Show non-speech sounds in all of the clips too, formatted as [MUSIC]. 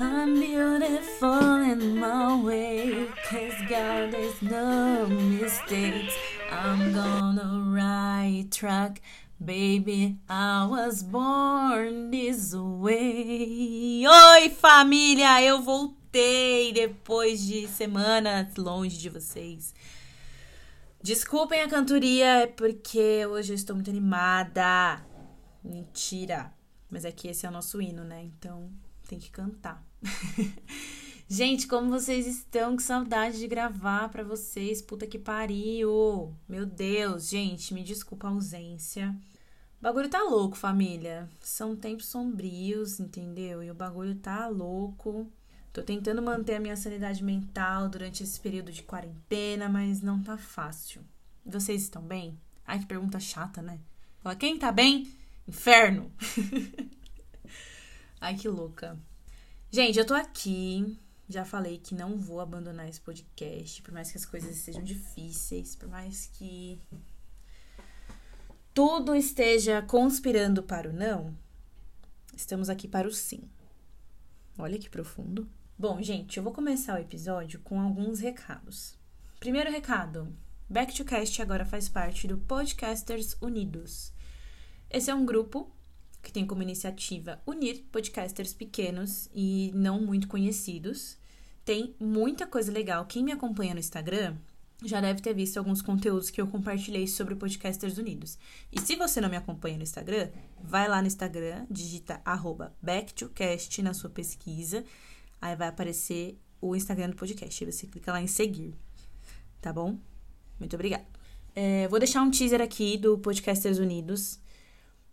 I'm beautiful in my way, cause God there's no mistakes. I'm gonna right track. Baby, I was born this way. Oi, família! Eu voltei depois de semanas longe de vocês. Desculpem a cantoria, é porque hoje eu estou muito animada. Mentira. Mas é que esse é o nosso hino, né? Então tem que cantar. [LAUGHS] Gente, como vocês estão? Que saudade de gravar para vocês. Puta que pariu. Meu Deus, gente, me desculpa a ausência. O bagulho tá louco, família. São tempos sombrios, entendeu? E o bagulho tá louco. Tô tentando manter a minha sanidade mental durante esse período de quarentena, mas não tá fácil. Vocês estão bem? Ai, que pergunta chata, né? Fala, quem tá bem? Inferno! [LAUGHS] Ai, que louca. Gente, eu tô aqui. Já falei que não vou abandonar esse podcast, por mais que as coisas sejam difíceis, por mais que tudo esteja conspirando para o não, estamos aqui para o sim. Olha que profundo. Bom, gente, eu vou começar o episódio com alguns recados. Primeiro recado: Back to Cast agora faz parte do Podcasters Unidos. Esse é um grupo que tem como iniciativa unir podcasters pequenos e não muito conhecidos. Tem muita coisa legal. Quem me acompanha no Instagram já deve ter visto alguns conteúdos que eu compartilhei sobre Podcasters Unidos. E se você não me acompanha no Instagram, vai lá no Instagram, digita arroba backtocast na sua pesquisa, aí vai aparecer o Instagram do podcast, aí você clica lá em seguir, tá bom? Muito obrigada. É, vou deixar um teaser aqui do Podcasters Unidos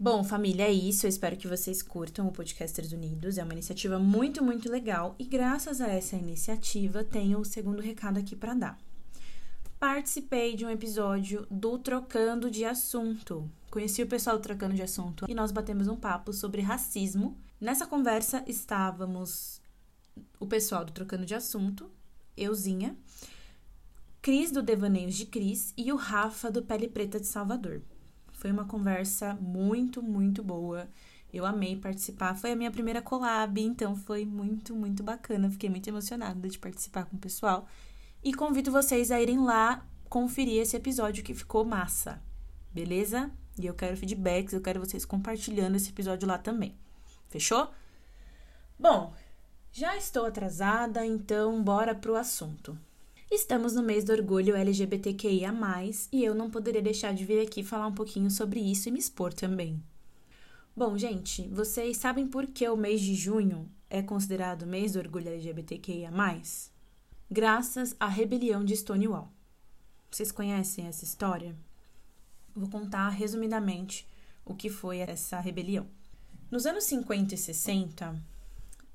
Bom, família, é isso. Eu espero que vocês curtam o Podcasters Unidos. É uma iniciativa muito, muito legal. E graças a essa iniciativa, tenho o segundo recado aqui para dar. Participei de um episódio do Trocando de Assunto. Conheci o pessoal do Trocando de Assunto e nós batemos um papo sobre racismo. Nessa conversa estávamos o pessoal do Trocando de Assunto, euzinha, Cris do Devaneios de Cris e o Rafa do Pele Preta de Salvador. Foi uma conversa muito, muito boa. Eu amei participar. Foi a minha primeira collab, então foi muito, muito bacana. Fiquei muito emocionada de participar com o pessoal. E convido vocês a irem lá conferir esse episódio que ficou massa. Beleza? E eu quero feedbacks, eu quero vocês compartilhando esse episódio lá também. Fechou? Bom, já estou atrasada, então bora pro assunto. Estamos no mês do orgulho LGBTQIA, e eu não poderia deixar de vir aqui falar um pouquinho sobre isso e me expor também. Bom, gente, vocês sabem por que o mês de junho é considerado o mês do orgulho LGBTQIA? Graças à rebelião de Stonewall. Vocês conhecem essa história? Vou contar resumidamente o que foi essa rebelião. Nos anos 50 e 60,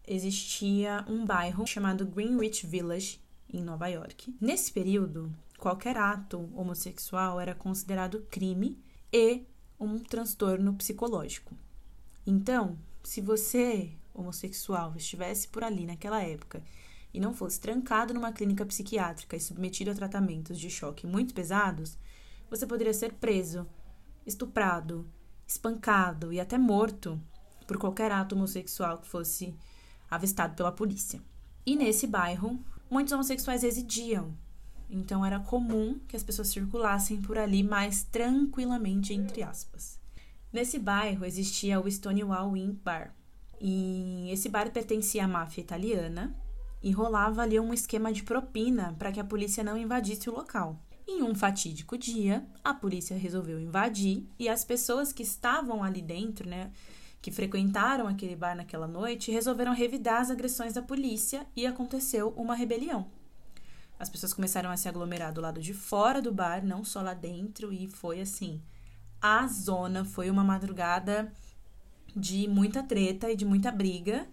existia um bairro chamado Greenwich Village em Nova York. Nesse período, qualquer ato homossexual era considerado crime e um transtorno psicológico. Então, se você, homossexual, estivesse por ali naquela época e não fosse trancado numa clínica psiquiátrica e submetido a tratamentos de choque muito pesados, você poderia ser preso, estuprado, espancado e até morto por qualquer ato homossexual que fosse avistado pela polícia. E nesse bairro, muitos homossexuais residiam. Então era comum que as pessoas circulassem por ali mais tranquilamente, entre aspas. Nesse bairro existia o Stonewall Inn Bar. E esse bar pertencia à máfia italiana e rolava ali um esquema de propina para que a polícia não invadisse o local. Em um fatídico dia, a polícia resolveu invadir e as pessoas que estavam ali dentro, né, que frequentaram aquele bar naquela noite resolveram revidar as agressões da polícia e aconteceu uma rebelião. As pessoas começaram a se aglomerar do lado de fora do bar, não só lá dentro, e foi assim. A zona foi uma madrugada de muita treta e de muita briga,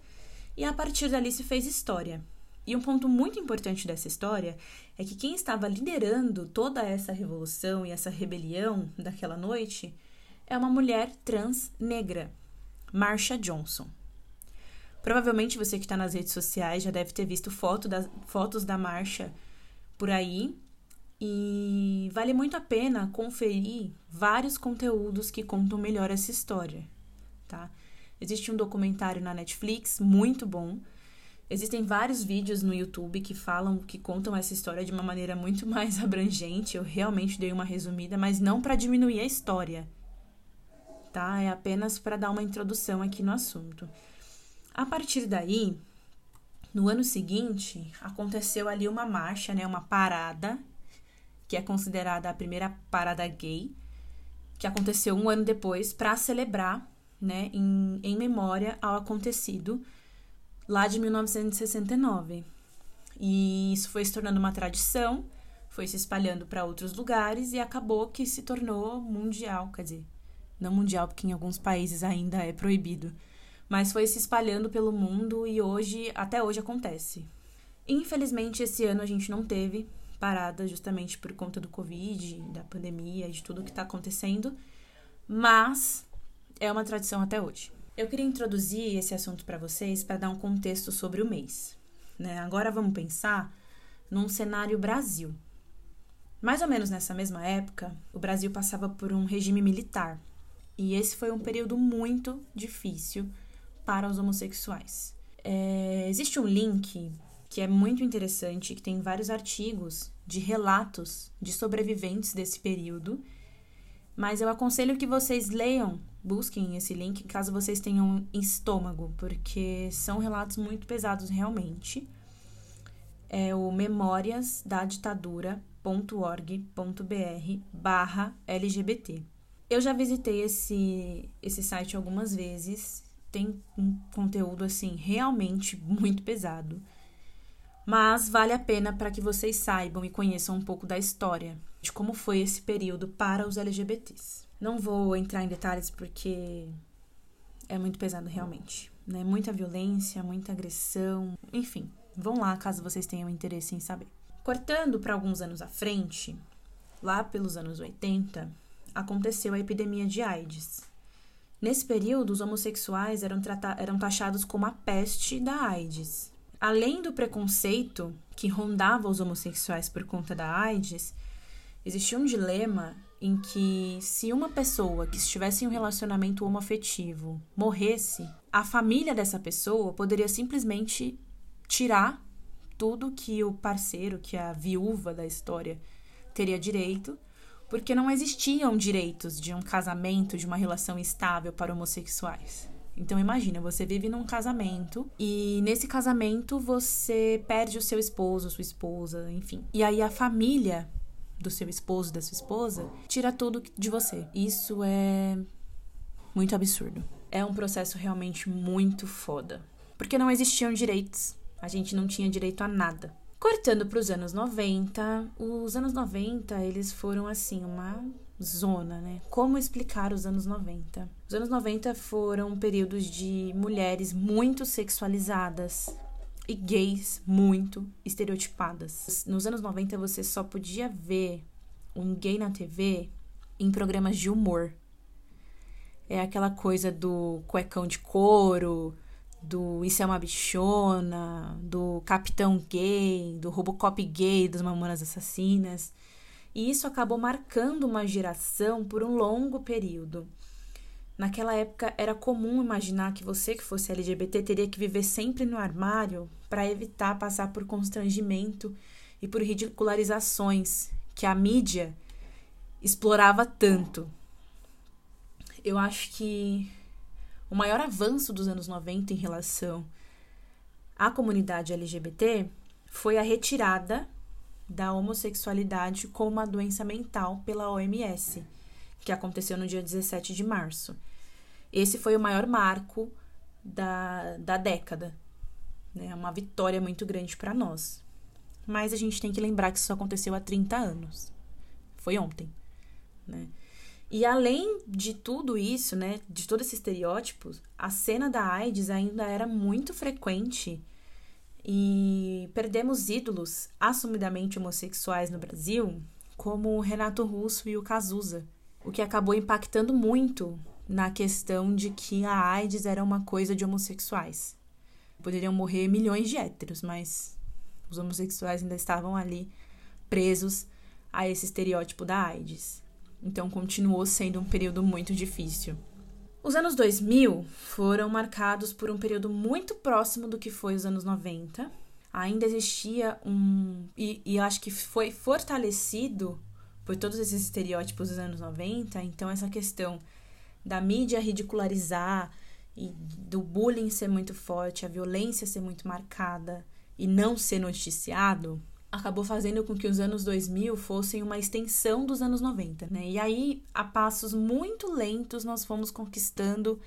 e a partir dali se fez história. E um ponto muito importante dessa história é que quem estava liderando toda essa revolução e essa rebelião daquela noite é uma mulher trans negra, Marsha Johnson. Provavelmente você que está nas redes sociais já deve ter visto foto das, fotos da Marsha por aí. E vale muito a pena conferir vários conteúdos que contam melhor essa história, tá? Existe um documentário na Netflix muito bom Existem vários vídeos no YouTube que falam, que contam essa história de uma maneira muito [LAUGHS] mais abrangente. Eu realmente dei uma resumida, mas não para diminuir a história, tá? É apenas para dar uma introdução aqui no assunto. A partir daí, no ano seguinte, aconteceu ali uma marcha, né, uma parada, que é considerada a primeira parada gay, que aconteceu um ano depois para celebrar, né, em, em memória ao acontecido lá de 1969. E isso foi se tornando uma tradição, foi se espalhando para outros lugares e acabou que se tornou mundial, quer dizer, não mundial porque em alguns países ainda é proibido, mas foi se espalhando pelo mundo e hoje, até hoje acontece. Infelizmente esse ano a gente não teve parada justamente por conta do Covid, da pandemia, de tudo que está acontecendo, mas é uma tradição até hoje. Eu queria introduzir esse assunto para vocês para dar um contexto sobre o mês. Né? Agora vamos pensar num cenário Brasil. Mais ou menos nessa mesma época, o Brasil passava por um regime militar. E esse foi um período muito difícil para os homossexuais. É, existe um link que é muito interessante, que tem vários artigos de relatos de sobreviventes desse período. Mas eu aconselho que vocês leiam busquem esse link caso vocês tenham estômago, porque são relatos muito pesados realmente. É o memórias da ditadura.org.br barra LGBT. Eu já visitei esse, esse site algumas vezes, tem um conteúdo assim realmente [LAUGHS] muito pesado. Mas vale a pena para que vocês saibam e conheçam um pouco da história de como foi esse período para os LGBTs. Não vou entrar em detalhes porque é muito pesado realmente, né? Muita violência, muita agressão, enfim. Vão lá caso vocês tenham interesse em saber. Cortando para alguns anos à frente, lá pelos anos 80, aconteceu a epidemia de AIDS. Nesse período, os homossexuais eram, eram taxados como a peste da AIDS. Além do preconceito que rondava os homossexuais por conta da AIDS, existia um dilema em que se uma pessoa que estivesse em um relacionamento homoafetivo morresse, a família dessa pessoa poderia simplesmente tirar tudo que o parceiro, que a viúva da história teria direito, porque não existiam direitos de um casamento, de uma relação estável para homossexuais. Então imagina, você vive num casamento e nesse casamento você perde o seu esposo, sua esposa, enfim. E aí a família do seu esposo, da sua esposa, tira tudo de você. Isso é muito absurdo. É um processo realmente muito foda. Porque não existiam direitos. A gente não tinha direito a nada. Cortando para os anos 90, os anos 90, eles foram assim, uma zona, né? Como explicar os anos 90? Os anos 90 foram períodos de mulheres muito sexualizadas, e gays muito estereotipadas. Nos anos 90 você só podia ver um gay na TV em programas de humor. É aquela coisa do cuecão de couro, do Isso é uma bichona, do Capitão Gay, do Robocop gay, das Mamonas Assassinas. E isso acabou marcando uma geração por um longo período. Naquela época era comum imaginar que você que fosse LGBT teria que viver sempre no armário para evitar passar por constrangimento e por ridicularizações que a mídia explorava tanto. Eu acho que o maior avanço dos anos 90 em relação à comunidade LGBT foi a retirada da homossexualidade como uma doença mental pela OMS, que aconteceu no dia 17 de março. Esse foi o maior marco da, da década. Né? Uma vitória muito grande para nós. Mas a gente tem que lembrar que isso aconteceu há 30 anos. Foi ontem. Né? E além de tudo isso, né, de todo esse estereótipo, a cena da AIDS ainda era muito frequente E perdemos ídolos assumidamente homossexuais no Brasil, como o Renato Russo e o Cazuza, o que acabou impactando muito na questão de que a AIDS era uma coisa de homossexuais. Poderiam morrer milhões de héteros, mas os homossexuais ainda estavam ali presos a esse estereótipo da AIDS. Então continuou sendo um período muito difícil. Os anos 2000 foram marcados por um período muito próximo do que foi os anos 90. Ainda existia um. E, e acho que foi fortalecido por todos esses estereótipos dos anos 90. Então, essa questão da mídia ridicularizar e do bullying ser muito forte, a violência ser muito marcada e não ser noticiado, acabou fazendo com que os anos 2000 fossem uma extensão dos anos 90, né? E aí, a passos muito lentos, nós fomos conquistando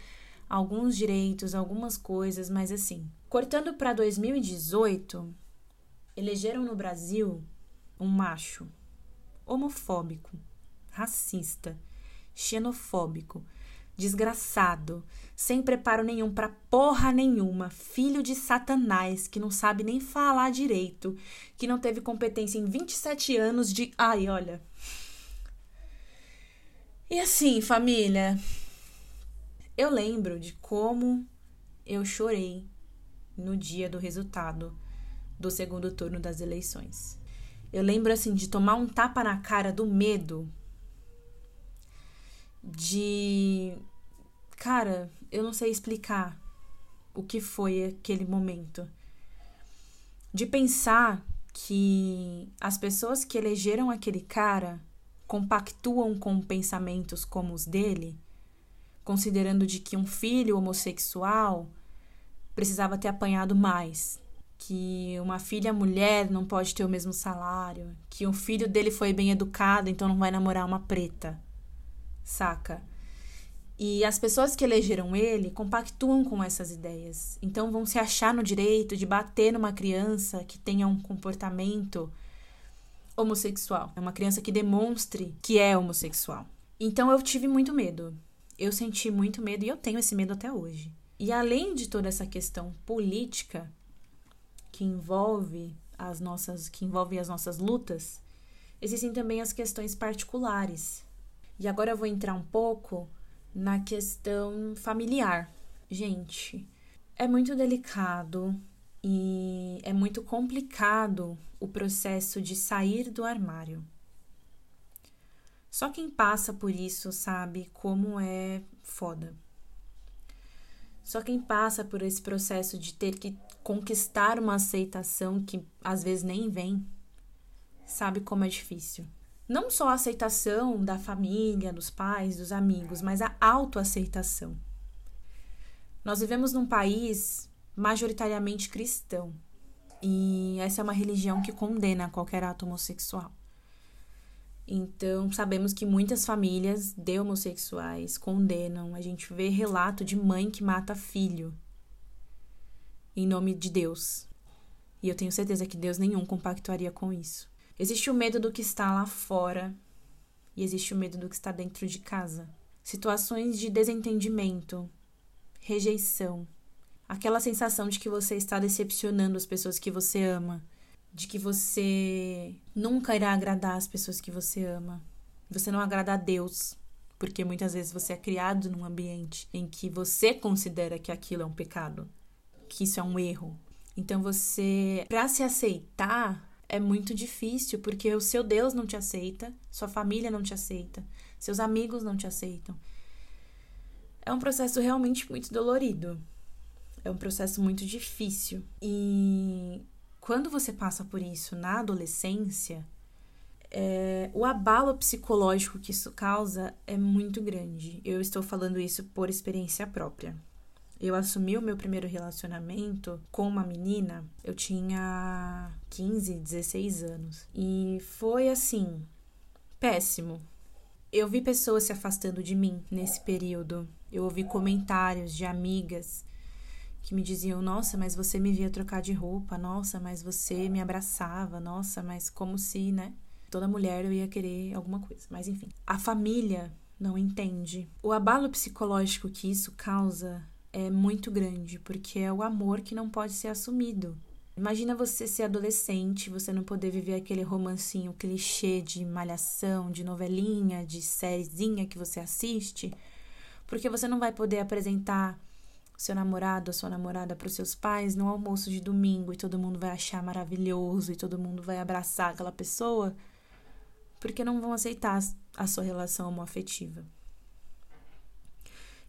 alguns direitos, algumas coisas, mas assim, cortando para 2018, elegeram no Brasil um macho homofóbico, racista, xenofóbico, desgraçado, sem preparo nenhum para porra nenhuma, filho de Satanás, que não sabe nem falar direito, que não teve competência em 27 anos de. Ai, olha. E assim, família, eu lembro de como eu chorei no dia do resultado do segundo turno das eleições. Eu lembro assim de tomar um tapa na cara do medo de. Cara, eu não sei explicar o que foi aquele momento. De pensar que as pessoas que elegeram aquele cara compactuam com pensamentos como os dele, considerando de que um filho homossexual precisava ter apanhado mais, que uma filha mulher não pode ter o mesmo salário, que um filho dele foi bem educado, então não vai namorar uma preta saca? E as pessoas que elegeram ele compactuam com essas ideias. Então vão se achar no direito de bater numa criança que tenha um comportamento homossexual. É uma criança que demonstre que é homossexual. Então eu tive muito medo. Eu senti muito medo e eu tenho esse medo até hoje. E além de toda essa questão política que envolve as nossas que envolve as nossas lutas, existem também as questões particulares e agora eu vou entrar um pouco na questão familiar. Gente, é muito delicado e é muito complicado o processo de sair do armário. Só quem passa por isso sabe como é foda. Só quem passa por esse processo de ter que conquistar uma aceitação que às vezes nem vem, sabe como é difícil não só a aceitação da família, dos pais, dos amigos, mas a autoaceitação. Nós vivemos num país majoritariamente cristão e essa é uma religião que condena qualquer ato homossexual. Então, sabemos que muitas famílias de homossexuais condenam. A gente vê relato de mãe que mata filho em nome de Deus. E eu tenho certeza que Deus nenhum compactuaria com isso. Existe o medo do que está lá fora e existe o medo do que está dentro de casa. Situações de desentendimento, rejeição, aquela sensação de que você está decepcionando as pessoas que você ama, de que você nunca irá agradar as pessoas que você ama. Você não agrada a Deus, porque muitas vezes você é criado num ambiente em que você considera que aquilo é um pecado, que isso é um erro. Então você, para se aceitar, é muito difícil porque o seu Deus não te aceita, sua família não te aceita, seus amigos não te aceitam. É um processo realmente muito dolorido. É um processo muito difícil. E quando você passa por isso na adolescência, é, o abalo psicológico que isso causa é muito grande. Eu estou falando isso por experiência própria. Eu assumi o meu primeiro relacionamento com uma menina, eu tinha 15, 16 anos. E foi assim, péssimo. Eu vi pessoas se afastando de mim nesse período. Eu ouvi comentários de amigas que me diziam: Nossa, mas você me via trocar de roupa, nossa, mas você me abraçava, nossa, mas como se, né? Toda mulher eu ia querer alguma coisa. Mas enfim, a família não entende. O abalo psicológico que isso causa é muito grande, porque é o amor que não pode ser assumido. Imagina você ser adolescente, você não poder viver aquele romancinho clichê de malhação, de novelinha, de sériezinha que você assiste, porque você não vai poder apresentar seu namorado, a sua namorada para os seus pais no almoço de domingo e todo mundo vai achar maravilhoso e todo mundo vai abraçar aquela pessoa, porque não vão aceitar a sua relação homoafetiva.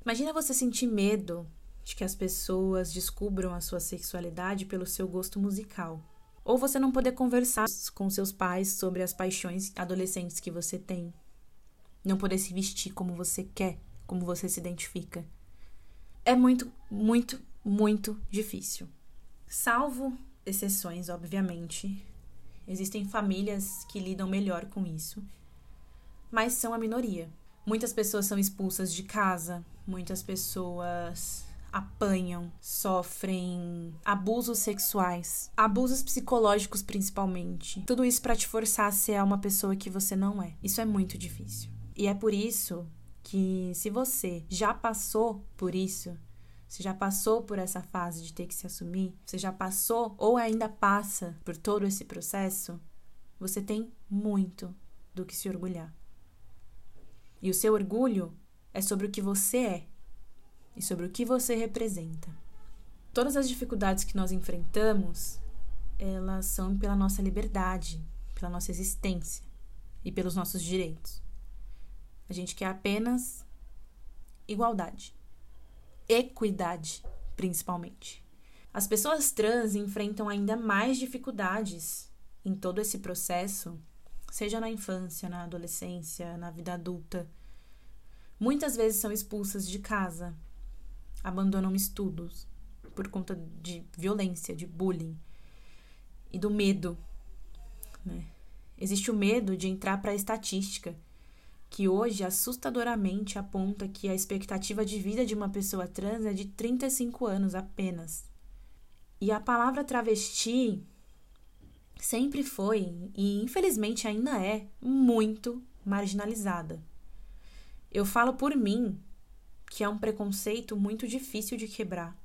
Imagina você sentir medo de que as pessoas descubram a sua sexualidade pelo seu gosto musical. Ou você não poder conversar com seus pais sobre as paixões adolescentes que você tem. Não poder se vestir como você quer, como você se identifica é muito, muito, muito difícil. Salvo exceções, obviamente. Existem famílias que lidam melhor com isso, mas são a minoria. Muitas pessoas são expulsas de casa, muitas pessoas apanham, sofrem abusos sexuais, abusos psicológicos principalmente. Tudo isso para te forçar a ser uma pessoa que você não é. Isso é muito difícil. E é por isso que se você já passou por isso, você já passou por essa fase de ter que se assumir, você já passou ou ainda passa por todo esse processo, você tem muito do que se orgulhar. E o seu orgulho é sobre o que você é e sobre o que você representa. Todas as dificuldades que nós enfrentamos, elas são pela nossa liberdade, pela nossa existência e pelos nossos direitos. A gente quer apenas igualdade. Equidade, principalmente. As pessoas trans enfrentam ainda mais dificuldades em todo esse processo, seja na infância, na adolescência, na vida adulta. Muitas vezes são expulsas de casa, abandonam estudos por conta de violência, de bullying e do medo. Né? Existe o medo de entrar para a estatística que hoje assustadoramente aponta que a expectativa de vida de uma pessoa trans é de 35 anos apenas. E a palavra travesti sempre foi, e infelizmente ainda é, muito marginalizada. Eu falo por mim que é um preconceito muito difícil de quebrar,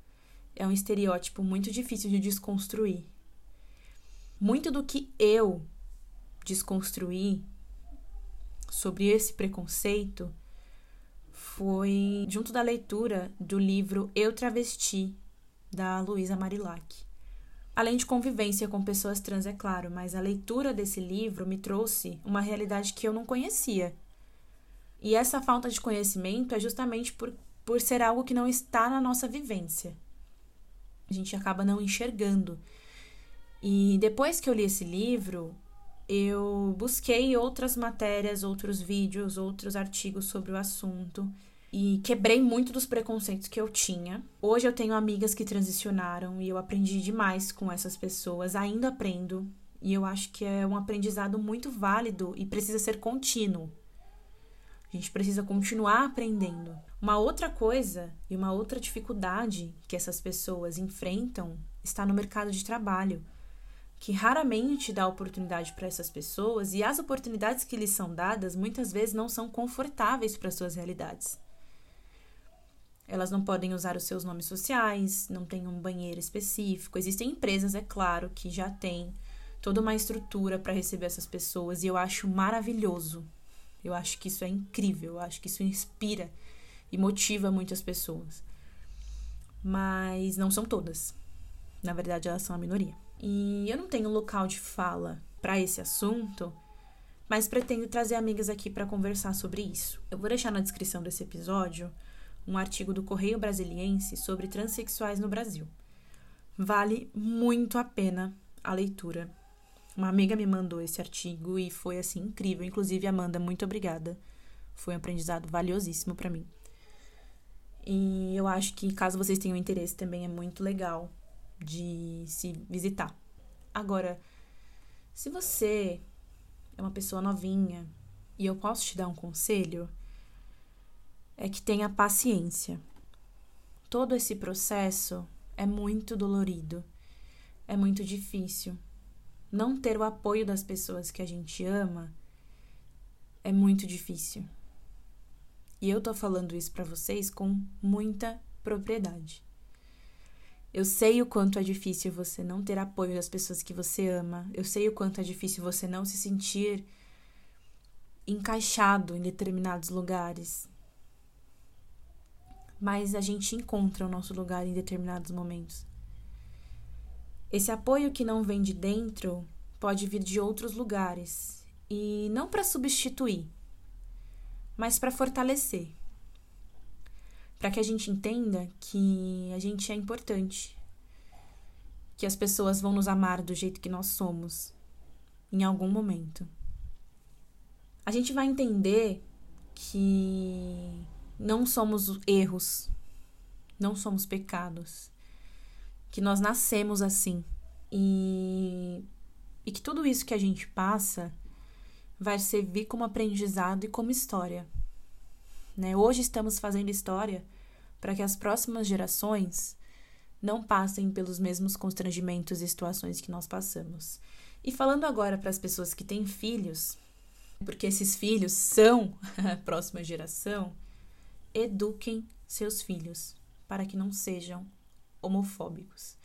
é um estereótipo muito difícil de desconstruir. Muito do que eu desconstruí sobre esse preconceito foi junto da leitura do livro Eu Travesti, da Luísa Marilac. Além de convivência com pessoas trans, é claro, mas a leitura desse livro me trouxe uma realidade que eu não conhecia. E essa falta de conhecimento é justamente por, por ser algo que não está na nossa vivência. A gente acaba não enxergando. E depois que eu li esse livro, eu busquei outras matérias, outros vídeos, outros artigos sobre o assunto e quebrei muito dos preconceitos que eu tinha. Hoje eu tenho amigas que transicionaram e eu aprendi demais com essas pessoas, ainda aprendo, e eu acho que é um aprendizado muito válido e precisa ser contínuo. A gente precisa continuar aprendendo. Uma outra coisa e uma outra dificuldade que essas pessoas enfrentam está no mercado de trabalho que raramente dá oportunidade para essas pessoas e as oportunidades que lhes são dadas muitas vezes não são confortáveis para suas realidades. Elas não podem usar os seus nomes sociais, não têm um banheiro específico. Existem empresas, é claro, que já têm toda uma estrutura para receber essas pessoas e eu acho maravilhoso. Eu acho que isso é incrível, eu acho que isso inspira e motiva muitas pessoas. Mas não são todas. Na verdade, elas são a minoria. E eu não tenho local de fala para esse assunto, mas pretendo trazer amigas aqui para conversar sobre isso. Eu vou deixar na descrição desse episódio um artigo do Correio Brasiliense sobre transexuais no Brasil. Vale muito a pena a leitura. Uma amiga me mandou esse artigo e foi assim incrível. Inclusive, Amanda, muito obrigada. Foi um aprendizado valiosíssimo para mim. E eu acho que caso vocês tenham interesse também é muito legal de se visitar. Agora, se você é uma pessoa novinha e eu posso te dar um conselho, é que tenha paciência. Todo esse processo é muito dolorido, é muito difícil. Não ter o apoio das pessoas que a gente ama é muito difícil. E eu tô falando isso para vocês com muita propriedade. Eu sei o quanto é difícil você não ter apoio das pessoas que você ama. Eu sei o quanto é difícil você não se sentir encaixado em determinados lugares. Mas a gente encontra o nosso lugar em determinados momentos. Esse apoio que não vem de dentro pode vir de outros lugares e não para substituir, mas para fortalecer. Para que a gente entenda que a gente é importante, que as pessoas vão nos amar do jeito que nós somos em algum momento. A gente vai entender que não somos erros, não somos pecados, que nós nascemos assim e, e que tudo isso que a gente passa vai servir como aprendizado e como história. Né? Hoje estamos fazendo história para que as próximas gerações não passem pelos mesmos constrangimentos e situações que nós passamos. E falando agora para as pessoas que têm filhos, porque esses filhos são [LAUGHS] a próxima geração, eduquem seus filhos para que não sejam homofóbicos,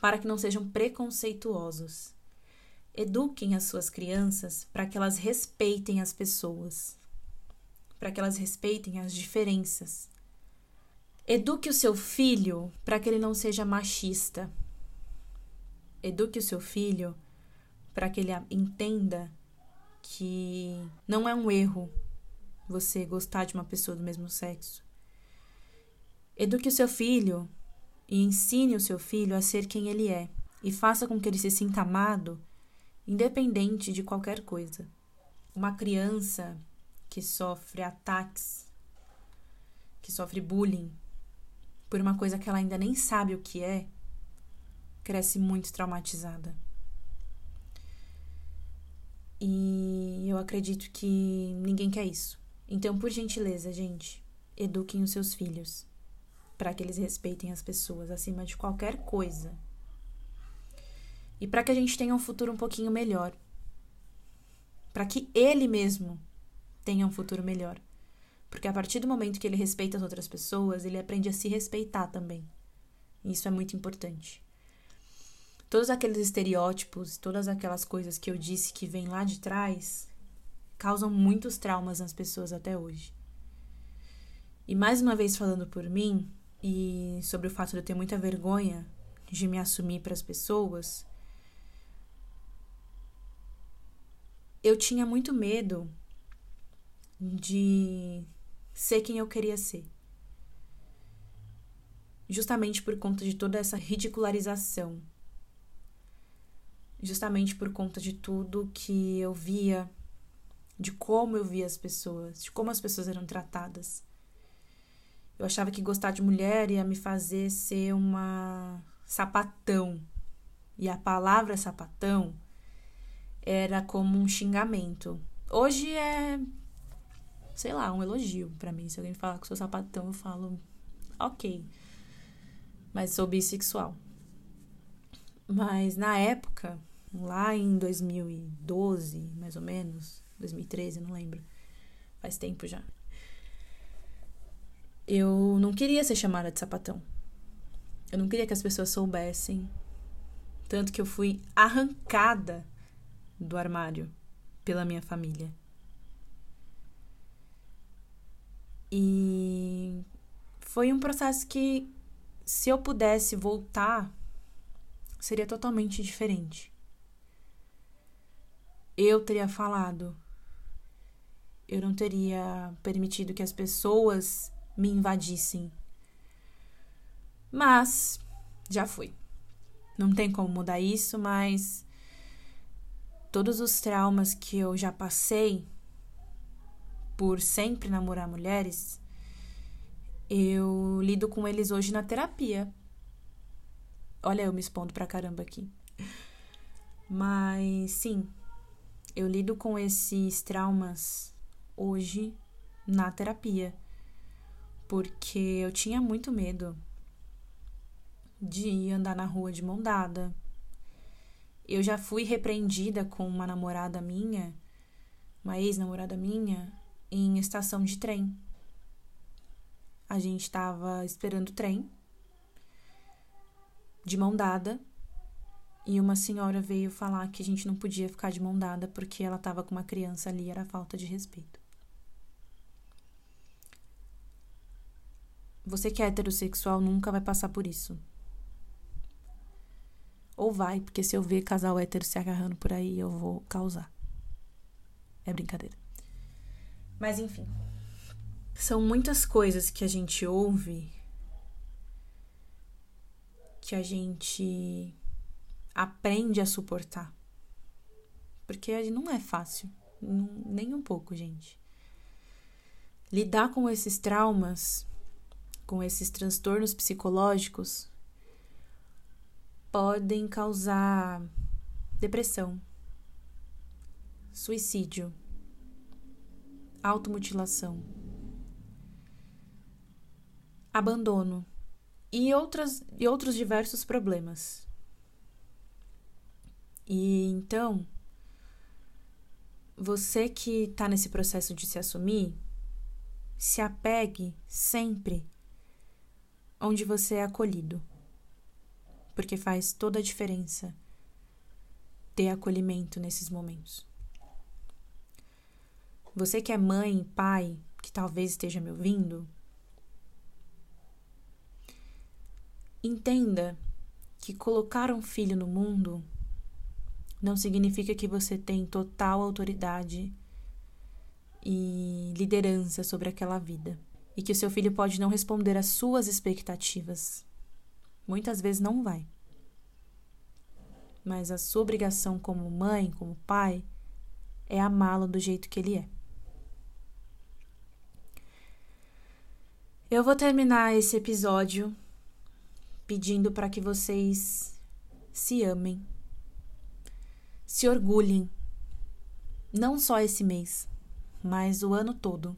para que não sejam preconceituosos, Eduquem as suas crianças para que elas respeitem as pessoas, para que elas respeitem as diferenças. Eduque o seu filho para que ele não seja machista. Eduque o seu filho para que ele entenda que não é um erro você gostar de uma pessoa do mesmo sexo. Eduque o seu filho e ensine o seu filho a ser quem ele é e faça com que ele se sinta amado independente de qualquer coisa. Uma criança que sofre ataques, que sofre bullying por uma coisa que ela ainda nem sabe o que é, cresce muito traumatizada. E eu acredito que ninguém quer isso. Então, por gentileza, gente, eduquem os seus filhos para que eles respeitem as pessoas acima de qualquer coisa e para que a gente tenha um futuro um pouquinho melhor. Para que ele mesmo tenha um futuro melhor. Porque a partir do momento que ele respeita as outras pessoas, ele aprende a se respeitar também. E isso é muito importante. Todos aqueles estereótipos, todas aquelas coisas que eu disse que vêm lá de trás, causam muitos traumas nas pessoas até hoje. E mais uma vez falando por mim e sobre o fato de eu ter muita vergonha de me assumir para as pessoas, eu tinha muito medo de ser quem eu queria ser. Justamente por conta de toda essa ridicularização. Justamente por conta de tudo que eu via, de como eu via as pessoas, de como as pessoas eram tratadas. Eu achava que gostar de mulher ia me fazer ser uma sapatão. E a palavra sapatão era como um xingamento. Hoje é, sei lá, um elogio para mim. Se alguém falar que sou sapatão, eu falo, ok. Mas sou bissexual. Mas na época, lá em 2012, mais ou menos, 2013, não lembro. Faz tempo já. Eu não queria ser chamada de sapatão. Eu não queria que as pessoas soubessem. Tanto que eu fui arrancada do armário pela minha família. E foi um processo que, se eu pudesse voltar, seria totalmente diferente. Eu teria falado. Eu não teria permitido que as pessoas me invadissem. Mas já fui. Não tem como mudar isso, mas todos os traumas que eu já passei por sempre namorar mulheres, eu lido com eles hoje na terapia. Olha, eu me expondo pra caramba aqui. Mas sim, eu lido com esses traumas hoje na terapia. Porque eu tinha muito medo de andar na rua de mão dada, eu já fui repreendida com uma namorada minha, uma ex-namorada minha, em estação de trem. A gente estava esperando o trem de mão dada e uma senhora veio falar que a gente não podia ficar de mão dada porque ela estava com uma criança ali, era falta de respeito. Você que é heterossexual nunca vai passar por isso. Ou vai, porque se eu ver casal hétero se agarrando por aí, eu vou causar. É brincadeira. Mas enfim. São muitas coisas que a gente ouve que a gente aprende a suportar. Porque não é fácil, nem um pouco, gente. Lidar com esses traumas, com esses transtornos psicológicos, podem causar depressão, suicídio, automutilação, abandono e, outras, e outros diversos problemas. E então, você que está nesse processo de se assumir, se apegue sempre onde você é acolhido, porque faz toda a diferença ter acolhimento nesses momentos. Você que é mãe, pai, que talvez esteja me ouvindo, Entenda que colocar um filho no mundo não significa que você tem total autoridade e liderança sobre aquela vida. E que o seu filho pode não responder às suas expectativas. Muitas vezes não vai. Mas a sua obrigação como mãe, como pai, é amá-lo do jeito que ele é. Eu vou terminar esse episódio pedindo para que vocês se amem, se orgulhem, não só esse mês, mas o ano todo.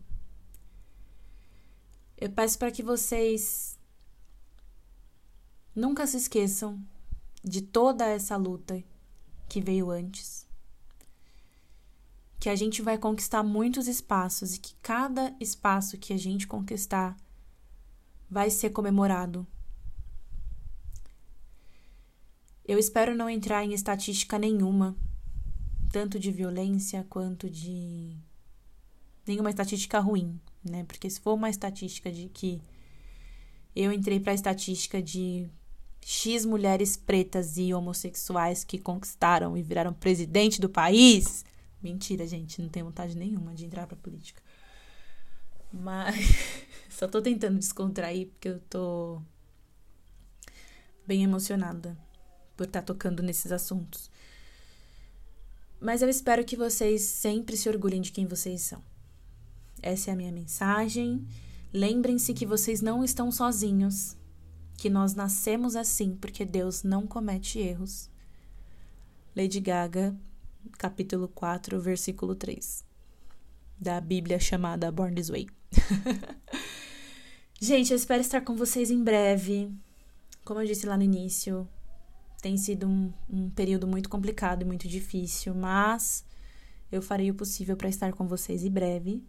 Eu peço para que vocês nunca se esqueçam de toda essa luta que veio antes. Que a gente vai conquistar muitos espaços e que cada espaço que a gente conquistar vai ser comemorado Eu espero não entrar em estatística nenhuma, tanto de violência quanto de nenhuma estatística ruim, né? Porque se for uma estatística de que eu entrei para a estatística de X mulheres pretas e homossexuais que conquistaram e viraram presidente do país. Mentira, gente, não tenho vontade nenhuma de entrar pra política. Mas [LAUGHS] só tô tentando descontrair porque eu tô bem emocionada por estar tá tocando nesses assuntos. Mas eu espero que vocês sempre se orgulhem de quem vocês são. Essa é a minha mensagem. Lembrem-se que vocês não estão sozinhos, que nós nascemos assim porque Deus não comete erros. Lady Gaga, capítulo 4, versículo 3, da Bíblia chamada Born This Way. [LAUGHS] Gente, eu espero estar com vocês em breve. Como eu disse lá no início, tem sido um, um período muito complicado e muito difícil, mas eu farei o possível para estar com vocês em breve.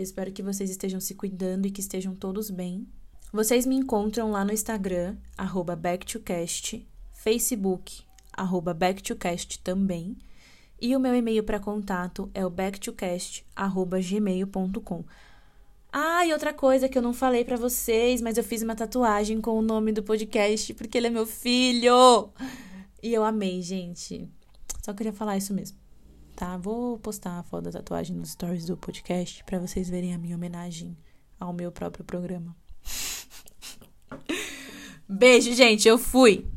Eu espero que vocês estejam se cuidando e que estejam todos bem. Vocês me encontram lá no Instagram, arroba backtocast, Facebook, arroba backtocast também. E o meu e-mail para contato é o backtocast.gmail.com. Ah, e outra coisa que eu não falei para vocês, mas eu fiz uma tatuagem com o nome do podcast porque ele é meu filho. E eu amei, gente. Só queria falar isso mesmo. Tá? Vou postar a foto da tatuagem nos stories do podcast para vocês verem a minha homenagem ao meu próprio programa. [LAUGHS] Beijo, gente. Eu fui.